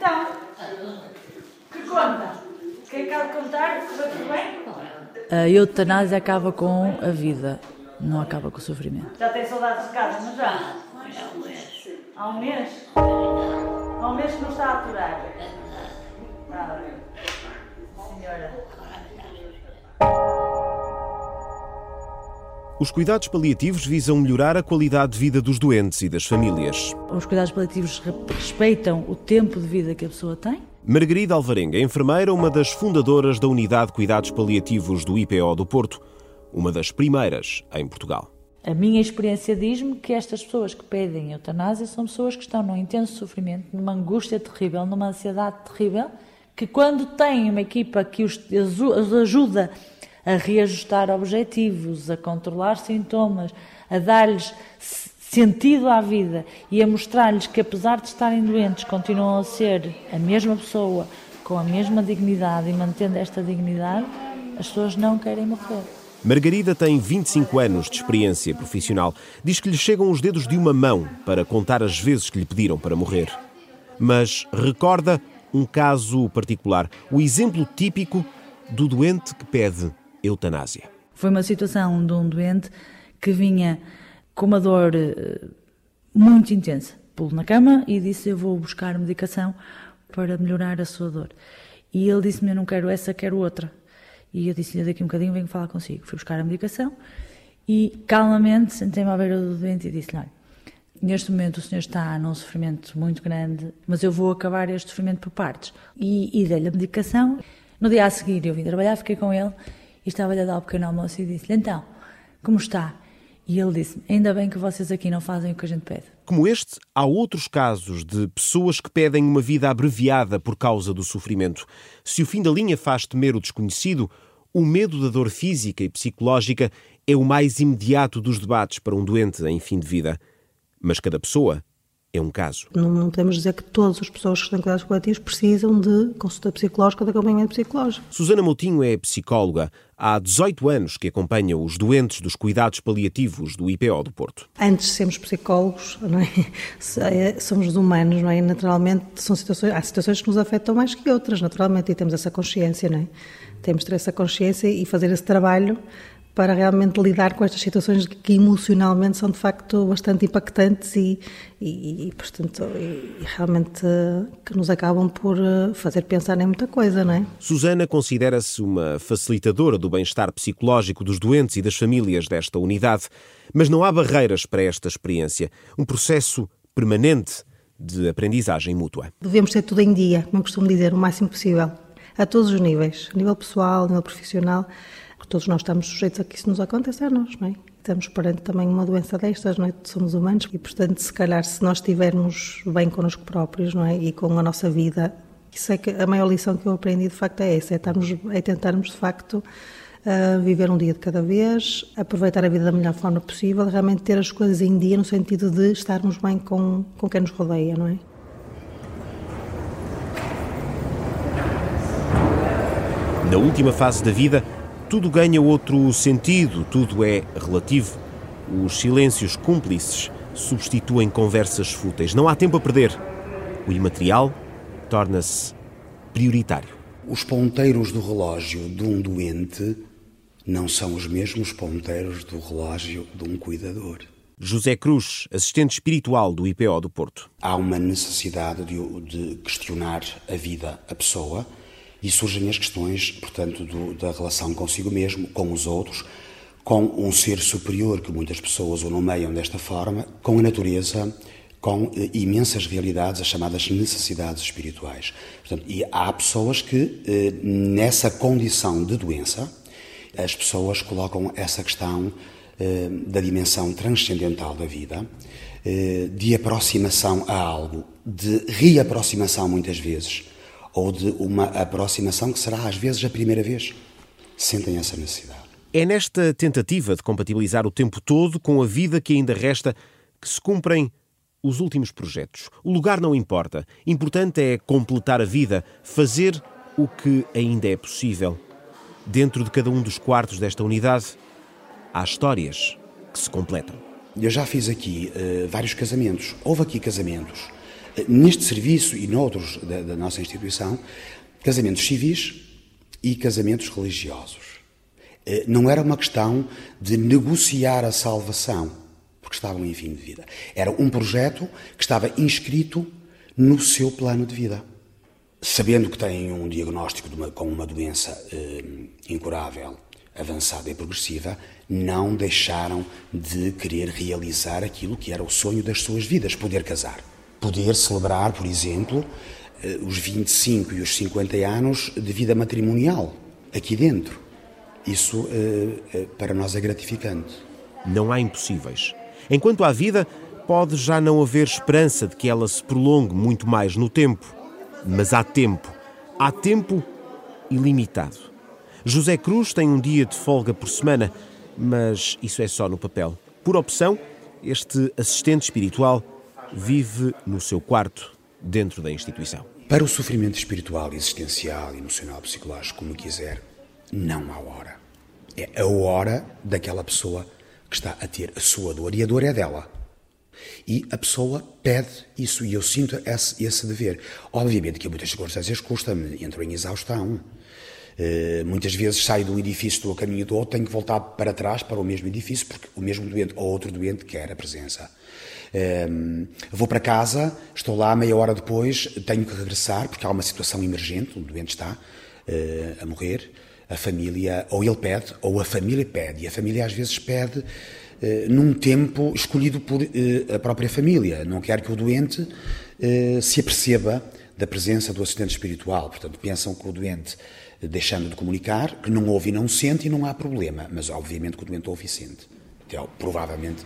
Então, que conta? Quem quer contar? Correu tudo bem? A eutanásia acaba com a vida, não acaba com o sofrimento. Já tem saudades de casa, mas já? Há um mês. Há um mês? Há um mês que não está a aturar. Nada. Senhora. Os cuidados paliativos visam melhorar a qualidade de vida dos doentes e das famílias. Os cuidados paliativos re- respeitam o tempo de vida que a pessoa tem. Margarida Alvarenga é enfermeira, uma das fundadoras da Unidade de Cuidados Paliativos do IPO do Porto, uma das primeiras em Portugal. A minha experiência diz-me que estas pessoas que pedem eutanásia são pessoas que estão num intenso sofrimento, numa angústia terrível, numa ansiedade terrível, que quando têm uma equipa que os ajuda a reajustar objetivos, a controlar sintomas, a dar-lhes sentido à vida e a mostrar-lhes que apesar de estarem doentes continuam a ser a mesma pessoa, com a mesma dignidade e mantendo esta dignidade, as pessoas não querem morrer. Margarida tem 25 anos de experiência profissional. Diz que lhe chegam os dedos de uma mão para contar as vezes que lhe pediram para morrer. Mas recorda um caso particular, o exemplo típico do doente que pede eutanásia. Foi uma situação de um doente que vinha com uma dor eh, muito intensa. Pulo na cama e disse: Eu vou buscar medicação para melhorar a sua dor. E ele disse-me: Eu não quero essa, quero outra. E eu disse-lhe: Daqui um bocadinho venho falar consigo. Fui buscar a medicação e calmamente sentei-me à beira do doente e disse-lhe: Olha, neste momento o senhor está num sofrimento muito grande, mas eu vou acabar este sofrimento por partes. E, e dei-lhe a medicação. No dia a seguir eu vim trabalhar, fiquei com ele e estava-lhe a dar o pequeno almoço e disse-lhe: Então, como está? E ele disse: Ainda bem que vocês aqui não fazem o que a gente pede. Como este, há outros casos de pessoas que pedem uma vida abreviada por causa do sofrimento. Se o fim da linha faz temer o desconhecido, o medo da dor física e psicológica é o mais imediato dos debates para um doente em fim de vida. Mas cada pessoa é um caso. Não, não podemos dizer que todas as pessoas que em cuidados coletivos precisam de consulta psicológica de acompanhamento psicológico. Susana Moutinho é psicóloga. Há 18 anos que acompanha os doentes dos cuidados paliativos do IPO do Porto. Antes de sermos psicólogos, não é? É, somos humanos, não é? Naturalmente são situações, há situações que nos afetam mais que outras, naturalmente, e temos essa consciência, não é? Temos de ter essa consciência e fazer esse trabalho para realmente lidar com estas situações que emocionalmente são de facto bastante impactantes e, e, e, portanto, e, realmente eh, que nos acabam por eh, fazer pensar em muita coisa, não é? Susana considera-se uma facilitadora do bem-estar psicológico dos doentes e das famílias desta unidade, mas não há barreiras para esta experiência, um processo permanente de aprendizagem mútua. Devemos ter tudo em dia, como costumo dizer, o máximo possível, a todos os níveis, a nível pessoal, a nível profissional, porque todos nós estamos sujeitos a que isso nos aconteça a nós, não é? Estamos perante também uma doença destas, não é? Somos humanos e, portanto, se calhar, se nós estivermos bem connosco próprios, não é? E com a nossa vida, isso é que a maior lição que eu aprendi, de facto, é essa, é, estarmos, é tentarmos, de facto, uh, viver um dia de cada vez, aproveitar a vida da melhor forma possível, realmente ter as coisas em dia no sentido de estarmos bem com, com quem nos rodeia, não é? Na última fase da vida, tudo ganha outro sentido, tudo é relativo. Os silêncios cúmplices substituem conversas fúteis. Não há tempo a perder. O imaterial torna-se prioritário. Os ponteiros do relógio de um doente não são os mesmos ponteiros do relógio de um cuidador. José Cruz, assistente espiritual do IPO do Porto. Há uma necessidade de, de questionar a vida, a pessoa, e surgem as questões, portanto, do, da relação consigo mesmo, com os outros, com um ser superior que muitas pessoas o nomeiam desta forma, com a natureza, com eh, imensas realidades, as chamadas necessidades espirituais. Portanto, e há pessoas que, eh, nessa condição de doença, as pessoas colocam essa questão eh, da dimensão transcendental da vida, eh, de aproximação a algo, de reaproximação muitas vezes, ou de uma aproximação que será às vezes a primeira vez. Sentem essa necessidade. É nesta tentativa de compatibilizar o tempo todo com a vida que ainda resta que se cumprem os últimos projetos. O lugar não importa. Importante é completar a vida, fazer o que ainda é possível. Dentro de cada um dos quartos desta unidade, há histórias que se completam. Eu já fiz aqui uh, vários casamentos. Houve aqui casamentos neste serviço e noutros da, da nossa instituição, casamentos civis e casamentos religiosos. Eh, não era uma questão de negociar a salvação, porque estavam em fim de vida. Era um projeto que estava inscrito no seu plano de vida. Sabendo que têm um diagnóstico uma, com uma doença eh, incurável, avançada e progressiva, não deixaram de querer realizar aquilo que era o sonho das suas vidas, poder casar. Poder celebrar, por exemplo, eh, os 25 e os 50 anos de vida matrimonial aqui dentro. Isso eh, para nós é gratificante. Não há impossíveis. Enquanto há vida, pode já não haver esperança de que ela se prolongue muito mais no tempo. Mas há tempo. Há tempo ilimitado. José Cruz tem um dia de folga por semana, mas isso é só no papel. Por opção, este assistente espiritual vive no seu quarto, dentro da instituição. Para o sofrimento espiritual, existencial, emocional, psicológico, como quiser, não há hora. É a hora daquela pessoa que está a ter a sua dor e a dor é dela. E a pessoa pede isso e eu sinto esse, esse dever. Obviamente que em muitas circunstâncias custa-me, entro em exaustão. Uh, muitas vezes saio um edifício, estou a caminho do outro, tenho que voltar para trás para o mesmo edifício, porque o mesmo doente ou outro doente quer a presença. Uh, vou para casa, estou lá meia hora depois, tenho que regressar, porque há uma situação emergente, o doente está uh, a morrer a família, ou ele pede, ou a família pede. E a família às vezes pede eh, num tempo escolhido por eh, a própria família. Não quer que o doente eh, se aperceba da presença do assistente espiritual. Portanto, pensam que o doente, deixando de comunicar, que não ouve e não sente e não há problema. Mas, obviamente, que o doente ouve e sente. Até, provavelmente,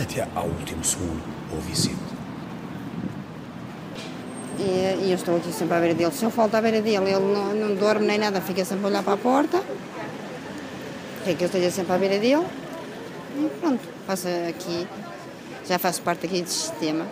até ao último segundo, ouve e sente. E, e, eu estou aqui sempre à beira dele. Se eu falto à beira dele, ele não, não dorme nem nada, fica sempre a olhar para a porta. É que eu esteja sempre à beira dele. E pronto, passa aqui, já faço parte aqui deste sistema.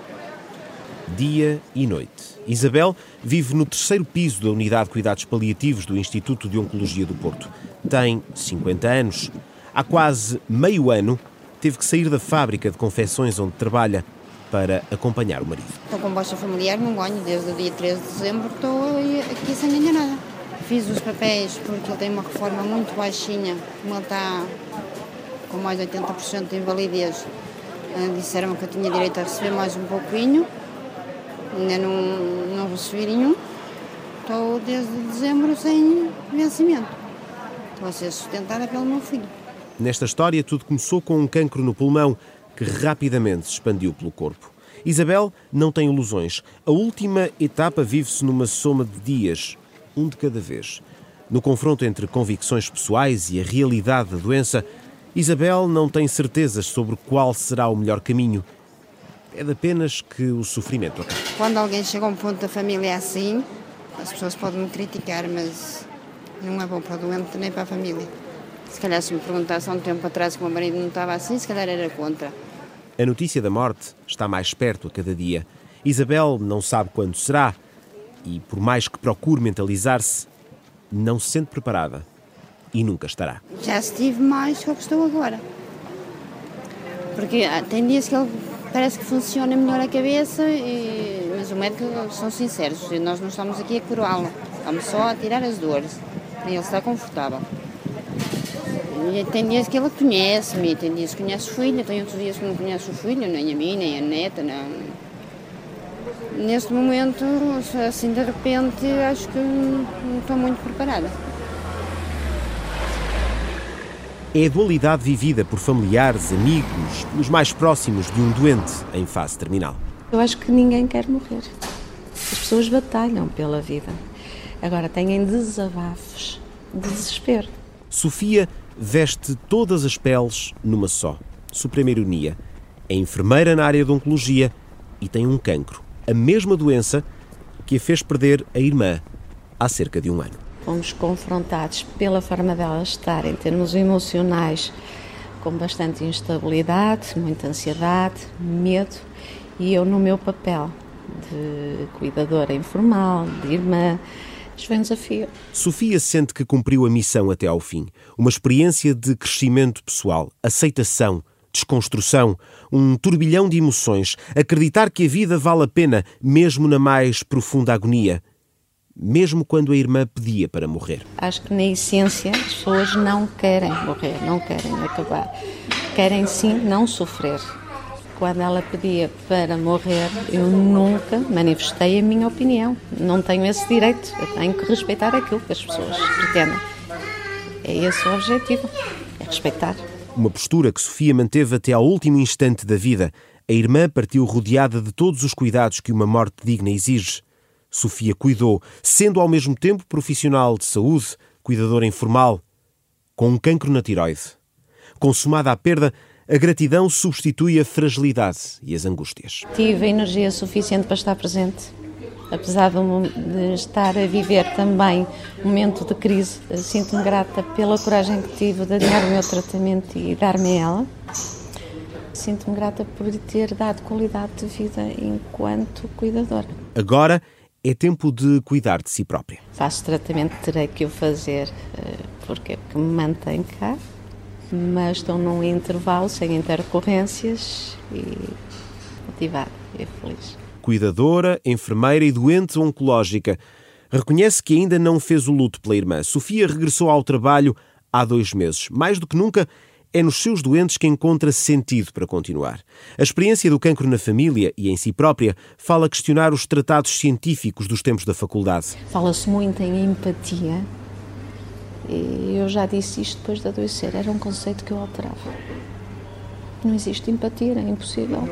Dia e noite. Isabel vive no terceiro piso da Unidade de Cuidados Paliativos do Instituto de Oncologia do Porto. Tem 50 anos. Há quase meio ano teve que sair da fábrica de confecções onde trabalha para acompanhar o marido. Estou com baixa familiar, não ganho. Desde o dia 13 de dezembro estou aqui sem ganhar nada. Fiz os papéis porque ele tem uma reforma muito baixinha, como ele está com mais de 80% de invalidez. Eh, disseram que eu tinha direito a receber mais um pouquinho, ainda não, não recebi nenhum. Estou desde dezembro sem vencimento. Estou a ser sustentada pelo meu filho. Nesta história, tudo começou com um cancro no pulmão que rapidamente se expandiu pelo corpo. Isabel não tem ilusões. A última etapa vive-se numa soma de dias, um de cada vez. No confronto entre convicções pessoais e a realidade da doença, Isabel não tem certezas sobre qual será o melhor caminho. É de apenas que o sofrimento acabe. Quando alguém chega a um ponto da família assim, as pessoas podem me criticar, mas não é bom para o doente nem para a família. Se calhar se me perguntasse há um tempo atrás que o meu marido não estava assim, se calhar era contra. A notícia da morte está mais perto a cada dia. Isabel não sabe quando será e, por mais que procure mentalizar-se, não se sente preparada e nunca estará. Já estive mais do que estou agora. Porque ah, tem dias que ele parece que funciona melhor a cabeça, e... mas o médico são sinceros, nós não estamos aqui a curá-lo, estamos só a tirar as dores. Ele está confortável. E tem dias que ele conhece-me, tem dias que conhece o filho, tem outros dias que não conhece o filho, nem a mim, nem a neta, não. Neste momento, assim de repente, acho que não estou muito preparada. É a dualidade vivida por familiares, amigos, os mais próximos de um doente em fase terminal. Eu acho que ninguém quer morrer. As pessoas batalham pela vida. Agora têm desabafos, desespero. Sofia veste todas as peles numa só. Suprema ironia. É enfermeira na área de oncologia e tem um cancro. A mesma doença que a fez perder a irmã há cerca de um ano. Fomos confrontados pela forma dela estar em termos emocionais com bastante instabilidade, muita ansiedade, medo e eu no meu papel de cuidadora informal, de irmã, isto foi um desafio. Sofia sente que cumpriu a missão até ao fim. Uma experiência de crescimento pessoal, aceitação, desconstrução, um turbilhão de emoções, acreditar que a vida vale a pena, mesmo na mais profunda agonia, mesmo quando a irmã pedia para morrer. Acho que na essência as pessoas não querem morrer, não querem acabar. Querem sim não sofrer. Quando ela pedia para morrer, eu nunca manifestei a minha opinião. Não tenho esse direito. Eu tenho que respeitar aquilo que as pessoas pretendem. É esse o objetivo, é respeitar. Uma postura que Sofia manteve até ao último instante da vida. A irmã partiu rodeada de todos os cuidados que uma morte digna exige. Sofia cuidou, sendo ao mesmo tempo profissional de saúde, cuidadora informal, com um cancro na tiroide. Consumada a perda, a gratidão substitui a fragilidade e as angústias. Tive energia suficiente para estar presente. Apesar de estar a viver também um momento de crise, sinto-me grata pela coragem que tive de adiar o meu tratamento e dar-me ela. Sinto-me grata por ter dado qualidade de vida enquanto cuidadora. Agora é tempo de cuidar de si própria. Faço tratamento, terei que o fazer eh, porque é que me mantém cá, mas estou num intervalo sem intercorrências e motivada e feliz. Cuidadora, enfermeira e doente oncológica. Reconhece que ainda não fez o luto pela irmã. Sofia regressou ao trabalho há dois meses. Mais do que nunca, é nos seus doentes que encontra sentido para continuar. A experiência do cancro na família e em si própria fala questionar os tratados científicos dos tempos da faculdade. Fala-se muito em empatia. Eu já disse isto depois de adoecer. Era um conceito que eu alterava. Não existe empatia, é impossível.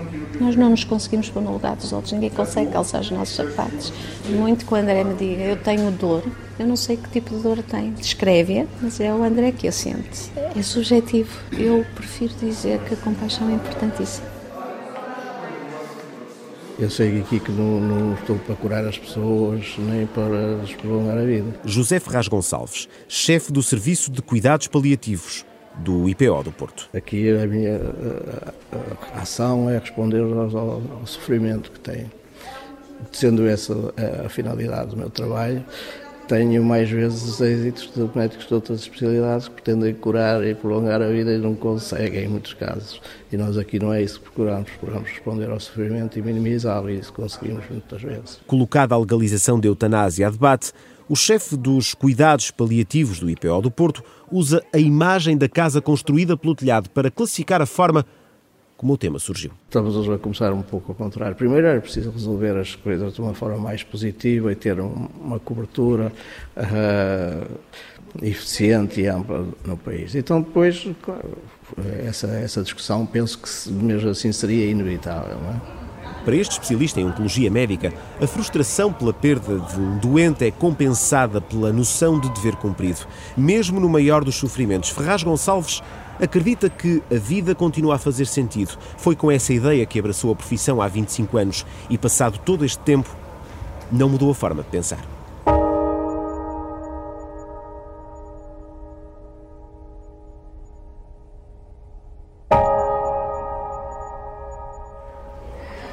Nós não nos conseguimos pôr no lugar dos outros, ninguém consegue calçar os nossos sapatos. Muito que o André me diga, eu tenho dor, eu não sei que tipo de dor tem. Descreve-a, mas é o André que a sente. É subjetivo. Eu prefiro dizer que a compaixão é importantíssima. Eu sei aqui que não, não, estou para curar as pessoas nem para lhes prolongar a vida. José Ferraz Gonçalves, chefe do Serviço de Cuidados Paliativos do IPO do Porto. Aqui a minha ação é responder ao, ao, sofrimento que tem. Sendo essa a, a finalidade do meu trabalho, tenho mais vezes êxitos de médicos de outras especialidades que pretendem curar e prolongar a vida e não conseguem em muitos casos. E nós aqui não é isso que procuramos, procuramos responder ao sofrimento e minimizá-lo e isso conseguimos muitas vezes. Colocada a legalização da eutanásia a debate, o chefe dos cuidados paliativos do IPO do Porto usa a imagem da casa construída pelo telhado para classificar a forma como o tema surgiu. Estamos a começar um pouco ao contrário. Primeiro era preciso resolver as coisas de uma forma mais positiva e ter uma cobertura uh, eficiente e ampla no país. Então depois, claro, essa, essa discussão penso que mesmo assim seria inevitável. Não é? Para este especialista em oncologia médica, a frustração pela perda de um doente é compensada pela noção de dever cumprido. Mesmo no maior dos sofrimentos, Ferraz Gonçalves acredita que a vida continua a fazer sentido. Foi com essa ideia que abraçou a profissão há 25 anos e, passado todo este tempo, não mudou a forma de pensar.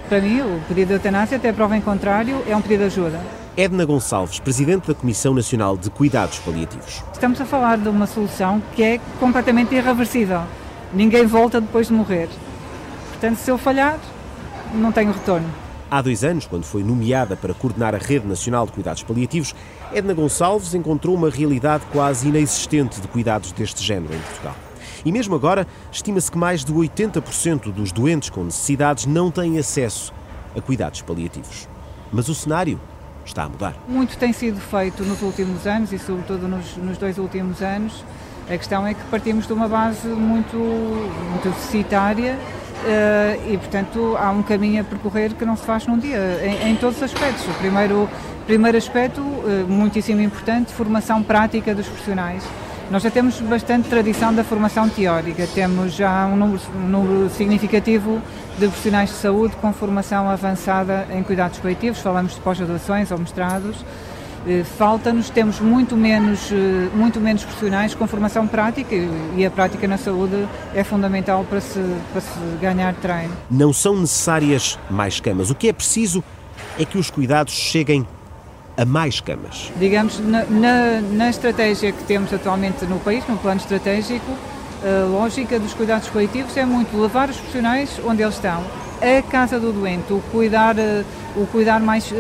Para mim, o pedido de eutanásia, até prova em contrário, é um pedido de ajuda. Edna Gonçalves, Presidente da Comissão Nacional de Cuidados Paliativos. Estamos a falar de uma solução que é completamente irreversível. Ninguém volta depois de morrer. Portanto, se eu falhar, não tenho retorno. Há dois anos, quando foi nomeada para coordenar a Rede Nacional de Cuidados Paliativos, Edna Gonçalves encontrou uma realidade quase inexistente de cuidados deste género em Portugal. E mesmo agora, estima-se que mais de 80% dos doentes com necessidades não têm acesso a cuidados paliativos. Mas o cenário está a mudar. Muito tem sido feito nos últimos anos e, sobretudo, nos, nos dois últimos anos. A questão é que partimos de uma base muito, muito deficitária uh, e, portanto, há um caminho a percorrer que não se faz num dia, em, em todos os aspectos. O primeiro, primeiro aspecto, uh, muitíssimo importante, formação prática dos profissionais. Nós já temos bastante tradição da formação teórica, temos já um número, um número, significativo de profissionais de saúde com formação avançada em cuidados coletivos, falamos de pós-graduações ou mestrados. Eh, falta-nos, temos muito menos, eh, muito menos profissionais com formação prática e a prática na saúde é fundamental para se, para se ganhar treino. Não são necessárias mais camas, o que é preciso é que os cuidados cheguem a mais camas. Digamos, na, na, na, estratégia que temos atualmente no país, no plano estratégico, A lógica dos cuidados coletivos é muito levar os profissionais onde eles estão, a casa do doente, o cuidar, o cuidar mais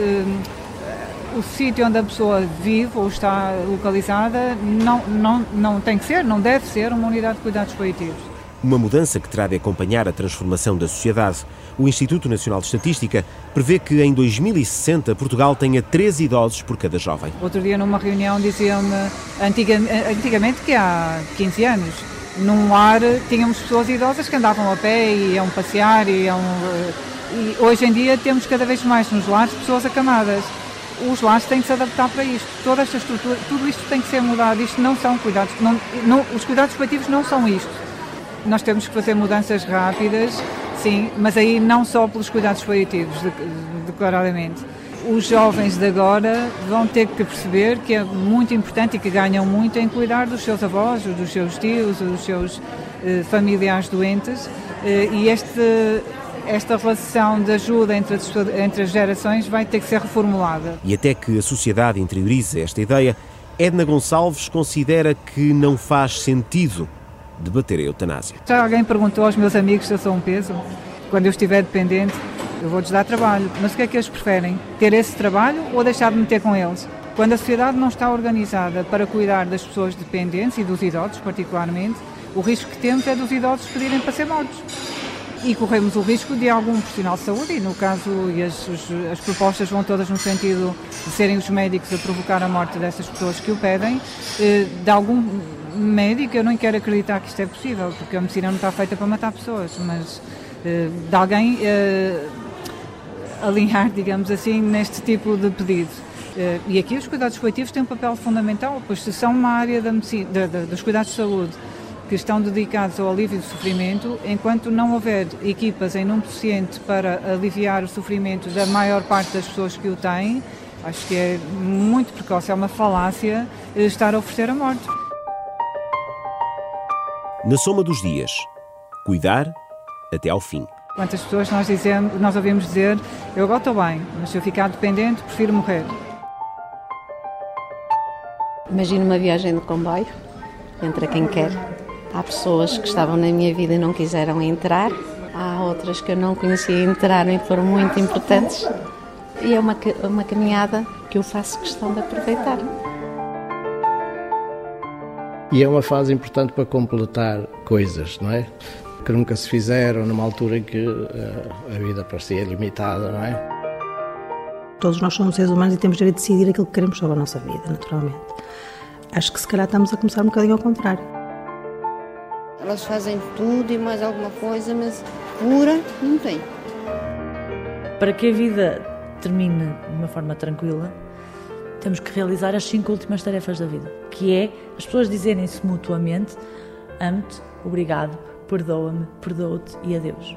o sítio onde a pessoa vive ou está localizada não, não, não tem que ser, não deve ser uma unidade de cuidados coletivos. Uma mudança que terá de acompanhar a transformação da sociedade. O Instituto Nacional de Estatística prevê que em 2060 Portugal tenha 13 idosos por cada jovem. Outro dia, numa reunião, diziam-me, antiga, antigamente, que há 15 anos, num lar tínhamos pessoas idosas que andavam a pé e iam passear e iam. E hoje em dia temos cada vez mais nos lares pessoas acamadas os lares têm que se adaptar para isto. Toda esta estrutura, tudo isto tem que ser mudado. Isto não são cuidados, não, não, os cuidados coletivos não são isto. Nós temos que fazer mudanças rápidas, sim, mas aí não só pelos cuidados coletivos, declaradamente. Os jovens de agora vão ter que perceber que é muito importante e que ganham muito em cuidar dos seus avós, dos seus tios, dos seus eh, familiares doentes. Eh, e este, esta relação de ajuda entre as, entre as gerações vai ter que ser reformulada. E até que a sociedade interiorize esta ideia, Edna Gonçalves considera que não faz sentido debater a eutanásia. Já alguém perguntou aos meus amigos se eu sou um peso? Quando eu estiver dependente, eu vou-lhes dar trabalho. Mas o que é que eles preferem? Ter esse trabalho ou deixar de meter com eles? Quando a sociedade não está organizada para cuidar das pessoas dependentes e dos idosos, particularmente, o risco que temos é dos idosos pedirem para ser mortos e corremos o risco de algum profissional de saúde, e no caso, e as, as, propostas vão todas no sentido de serem os médicos a provocar a morte dessas pessoas que o pedem, eh, de algum médico, eu não quero acreditar que isto é possível, porque a medicina não está feita para matar pessoas, mas eh, de alguém eh, alinhar, digamos assim, neste tipo de pedido. E aqui os cuidados coletivos têm um papel fundamental, pois se são uma área da medicina, da, da, dos cuidados de saúde que estão dedicados ao alívio do sofrimento, enquanto não houver equipas em número suficiente para aliviar o sofrimento da maior parte das pessoas que o têm, acho que é muito precoce, é uma falácia estar a oferecer a morte. Na soma dos dias, cuidar até ao fim. Quantas pessoas nós, dizemos, nós ouvimos dizer, eu agora estou bem, mas se eu ficar dependente, prefiro morrer. Imagina uma viagem de comboio, entra quem quer, Há pessoas que estavam na minha vida e não quiseram entrar, há outras que eu não conhecia e entraram e foram muito importantes. E é uma, uma caminhada que eu faço questão de aproveitar. E é uma fase importante para completar coisas, não é? Que nunca se fizeram numa altura em que uh, a vida parecia limitada, não é? Todos nós somos seres humanos e temos direito de decidir aquilo que queremos sobre a nossa vida, naturalmente. Acho que se calhar estamos a começar um bocadinho ao contrário. Elas fazem tudo e mais alguma coisa, mas pura não tem. Para que a vida termine de uma forma tranquila, temos que realizar as cinco últimas tarefas da vida, que é as pessoas dizerem-se mutuamente amo-te, obrigado, perdoa-me, perdoo-te e adeus.